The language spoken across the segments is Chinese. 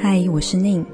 嗨，我是宁。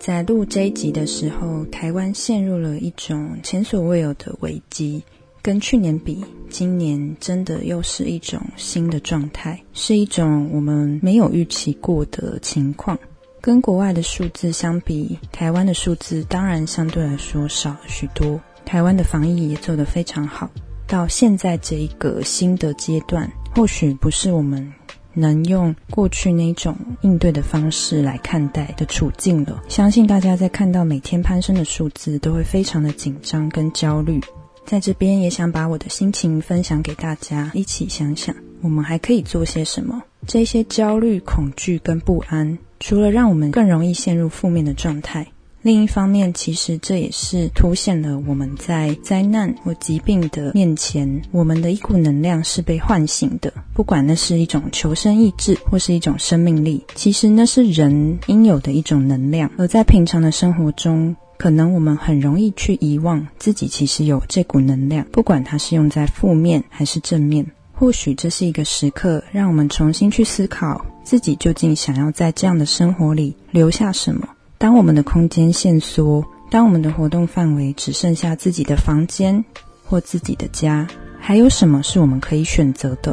在录这一集的时候，台湾陷入了一种前所未有的危机。跟去年比，今年真的又是一种新的状态，是一种我们没有预期过的情况。跟国外的数字相比，台湾的数字当然相对来说少了许多。台湾的防疫也做得非常好。到现在这一个新的阶段，或许不是我们。能用过去那种应对的方式来看待的处境了。相信大家在看到每天攀升的数字，都会非常的紧张跟焦虑。在这边也想把我的心情分享给大家，一起想想我们还可以做些什么。这些焦虑、恐惧跟不安，除了让我们更容易陷入负面的状态。另一方面，其实这也是凸显了我们在灾难或疾病的面前，我们的一股能量是被唤醒的。不管那是一种求生意志，或是一种生命力，其实那是人应有的一种能量。而在平常的生活中，可能我们很容易去遗忘自己其实有这股能量，不管它是用在负面还是正面。或许这是一个时刻，让我们重新去思考自己究竟想要在这样的生活里留下什么。当我们的空间限缩，当我们的活动范围只剩下自己的房间或自己的家，还有什么是我们可以选择的？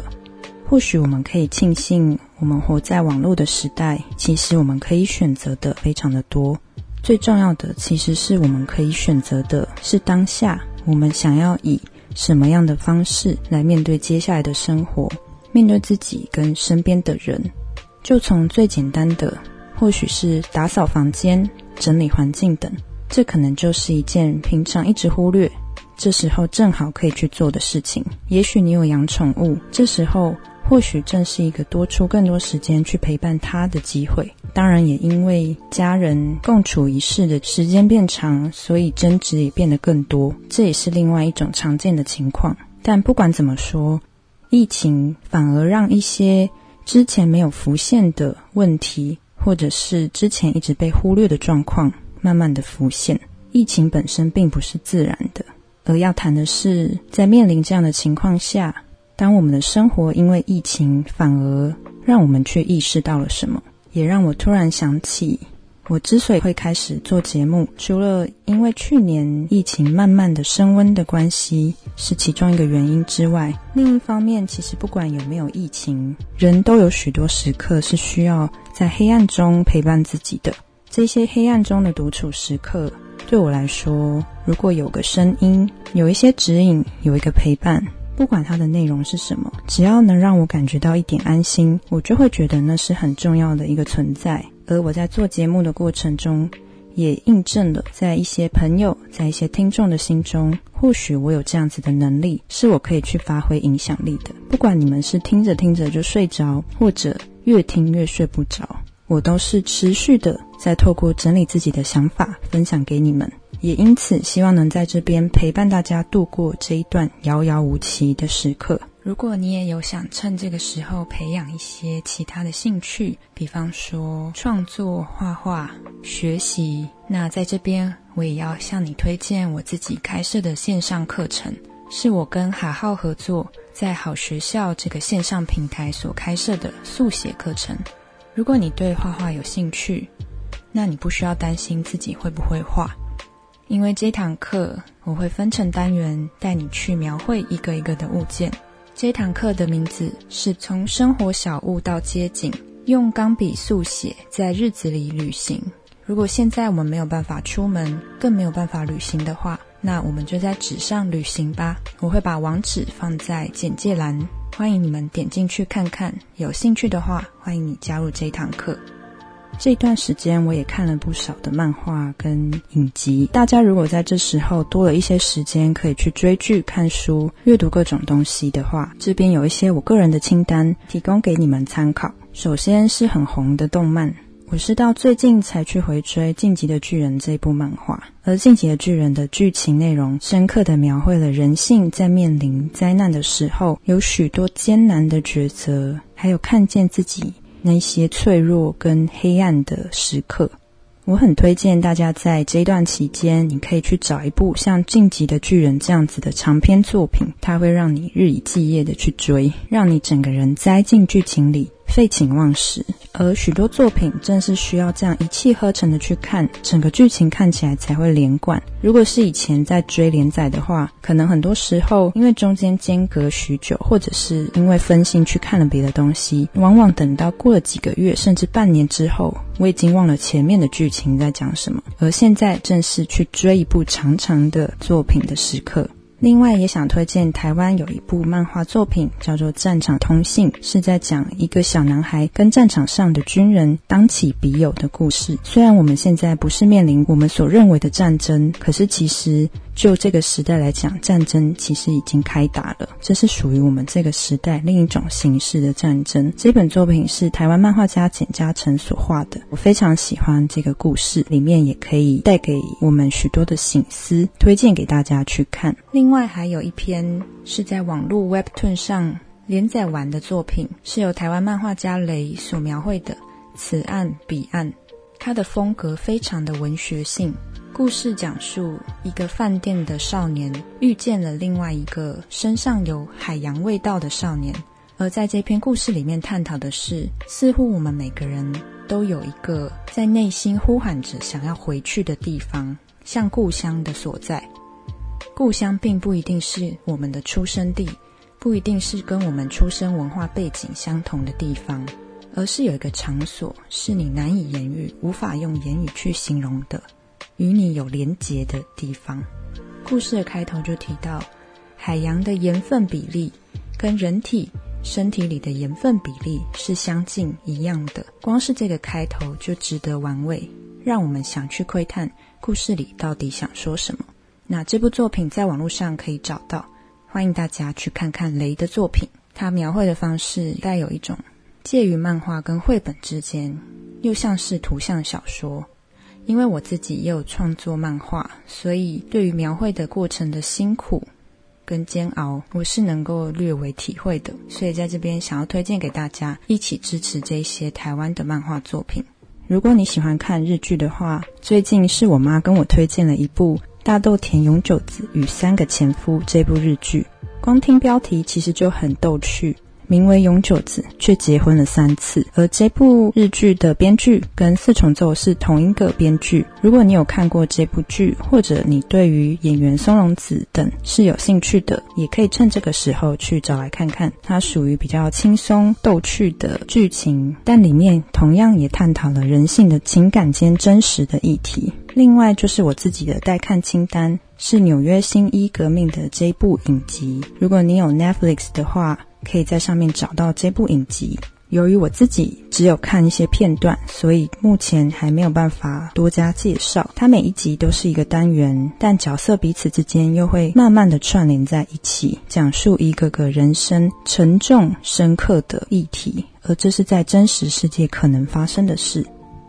或许我们可以庆幸，我们活在网络的时代，其实我们可以选择的非常的多。最重要的，其实是我们可以选择的是当下，我们想要以什么样的方式来面对接下来的生活，面对自己跟身边的人。就从最简单的。或许是打扫房间、整理环境等，这可能就是一件平常一直忽略，这时候正好可以去做的事情。也许你有养宠物，这时候或许正是一个多出更多时间去陪伴它的机会。当然，也因为家人共处一室的时间变长，所以争执也变得更多，这也是另外一种常见的情况。但不管怎么说，疫情反而让一些之前没有浮现的问题。或者是之前一直被忽略的状况，慢慢的浮现。疫情本身并不是自然的，而要谈的是，在面临这样的情况下，当我们的生活因为疫情反而让我们却意识到了什么，也让我突然想起。我之所以会开始做节目，除了因为去年疫情慢慢的升温的关系是其中一个原因之外，另一方面，其实不管有没有疫情，人都有许多时刻是需要在黑暗中陪伴自己的。这些黑暗中的独处时刻，对我来说，如果有个声音，有一些指引，有一个陪伴，不管它的内容是什么，只要能让我感觉到一点安心，我就会觉得那是很重要的一个存在。而我在做节目的过程中，也印证了，在一些朋友、在一些听众的心中，或许我有这样子的能力，是我可以去发挥影响力的。不管你们是听着听着就睡着，或者越听越睡不着，我都是持续的在透过整理自己的想法，分享给你们。也因此，希望能在这边陪伴大家度过这一段遥遥无期的时刻。如果你也有想趁这个时候培养一些其他的兴趣，比方说创作、画画、学习，那在这边我也要向你推荐我自己开设的线上课程，是我跟海浩合作，在好学校这个线上平台所开设的速写课程。如果你对画画有兴趣，那你不需要担心自己会不会画，因为这堂课我会分成单元，带你去描绘一个一个的物件。这堂课的名字是从生活小物到街景，用钢笔速写，在日子里旅行。如果现在我们没有办法出门，更没有办法旅行的话，那我们就在纸上旅行吧。我会把网址放在简介栏，欢迎你们点进去看看。有兴趣的话，欢迎你加入这堂课。这段时间我也看了不少的漫画跟影集。大家如果在这时候多了一些时间，可以去追剧、看书、阅读各种东西的话，这边有一些我个人的清单提供给你们参考。首先是很红的动漫，我是到最近才去回追《晋级的巨人》这部漫画。而《晋级的巨人》的剧情内容深刻的描绘了人性在面临灾难的时候有许多艰难的抉择，还有看见自己。那些脆弱跟黑暗的时刻，我很推荐大家在这一段期间，你可以去找一部像《晋级的巨人》这样子的长篇作品，它会让你日以继夜的去追，让你整个人栽进剧情里，废寝忘食。而许多作品正是需要这样一气呵成的去看，整个剧情看起来才会连贯。如果是以前在追连载的话，可能很多时候因为中间间隔许久，或者是因为分心去看了别的东西，往往等到过了几个月甚至半年之后，我已经忘了前面的剧情在讲什么。而现在正是去追一部长长的作品的时刻。另外也想推荐台湾有一部漫画作品，叫做《战场通信》，是在讲一个小男孩跟战场上的军人当起笔友的故事。虽然我们现在不是面临我们所认为的战争，可是其实。就这个时代来讲，战争其实已经开打了。这是属于我们这个时代另一种形式的战争。这本作品是台湾漫画家简嘉诚所画的，我非常喜欢这个故事，里面也可以带给我们许多的醒思，推荐给大家去看。另外还有一篇是在网络 Webtoon 上连载完的作品，是由台湾漫画家雷所描绘的此岸彼岸，它的风格非常的文学性。故事讲述一个饭店的少年遇见了另外一个身上有海洋味道的少年，而在这篇故事里面探讨的是，似乎我们每个人都有一个在内心呼喊着想要回去的地方，像故乡的所在。故乡并不一定是我们的出生地，不一定是跟我们出生文化背景相同的地方，而是有一个场所是你难以言喻、无法用言语去形容的。与你有连结的地方。故事的开头就提到，海洋的盐分比例跟人体身体里的盐分比例是相近一样的。光是这个开头就值得玩味，让我们想去窥探故事里到底想说什么。那这部作品在网络上可以找到，欢迎大家去看看雷的作品。他描绘的方式带有一种介于漫画跟绘本之间，又像是图像小说。因为我自己也有创作漫画，所以对于描绘的过程的辛苦跟煎熬，我是能够略为体会的。所以在这边想要推荐给大家，一起支持这些台湾的漫画作品。如果你喜欢看日剧的话，最近是我妈跟我推荐了一部《大豆田永久子与三个前夫》这部日剧，光听标题其实就很逗趣。名为永久子，却结婚了三次。而这部日剧的编剧跟四重奏是同一个编剧。如果你有看过这部剧，或者你对于演员松隆子等是有兴趣的，也可以趁这个时候去找来看看。它属于比较轻松逗趣的剧情，但里面同样也探讨了人性的情感间真实的议题。另外就是我自己的待看清单是《纽约新一革命》的这一部影集。如果你有 Netflix 的话，可以在上面找到这部影集。由于我自己只有看一些片段，所以目前还没有办法多加介绍。它每一集都是一个单元，但角色彼此之间又会慢慢的串联在一起，讲述一个个人生沉重深刻的议题，而这是在真实世界可能发生的事。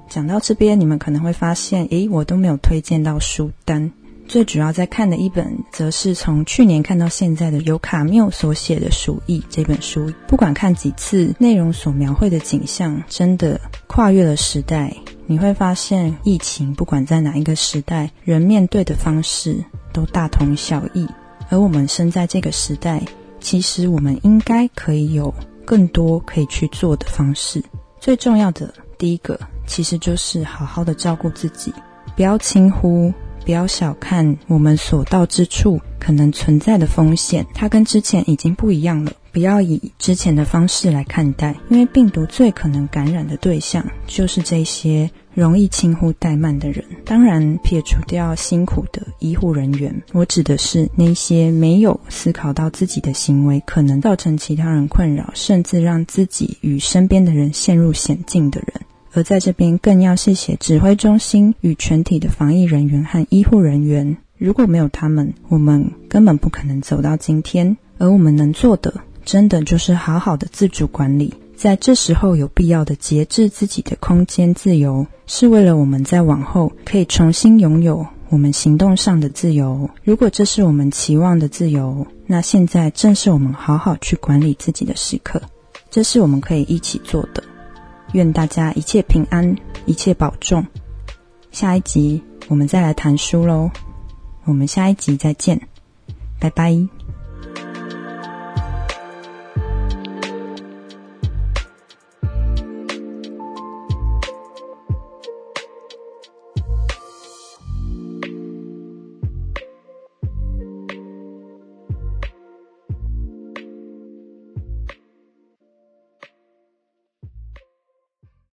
讲到这边，你们可能会发现，诶，我都没有推荐到书单。最主要在看的一本，则是从去年看到现在的由卡缪所写的《鼠疫》这本书。不管看几次，内容所描绘的景象，真的跨越了时代。你会发现，疫情不管在哪一个时代，人面对的方式都大同小异。而我们生在这个时代，其实我们应该可以有更多可以去做的方式。最重要的第一个，其实就是好好的照顾自己，不要轻忽。不要小看我们所到之处可能存在的风险，它跟之前已经不一样了。不要以之前的方式来看待，因为病毒最可能感染的对象就是这些容易轻忽怠慢的人。当然，撇除掉辛苦的医护人员，我指的是那些没有思考到自己的行为可能造成其他人困扰，甚至让自己与身边的人陷入险境的人。而在这边更要谢谢指挥中心与全体的防疫人员和医护人员，如果没有他们，我们根本不可能走到今天。而我们能做的，真的就是好好的自主管理，在这时候有必要的节制自己的空间自由，是为了我们在往后可以重新拥有我们行动上的自由。如果这是我们期望的自由，那现在正是我们好好去管理自己的时刻，这是我们可以一起做的。愿大家一切平安，一切保重。下一集我们再来谈书喽，我们下一集再见，拜拜。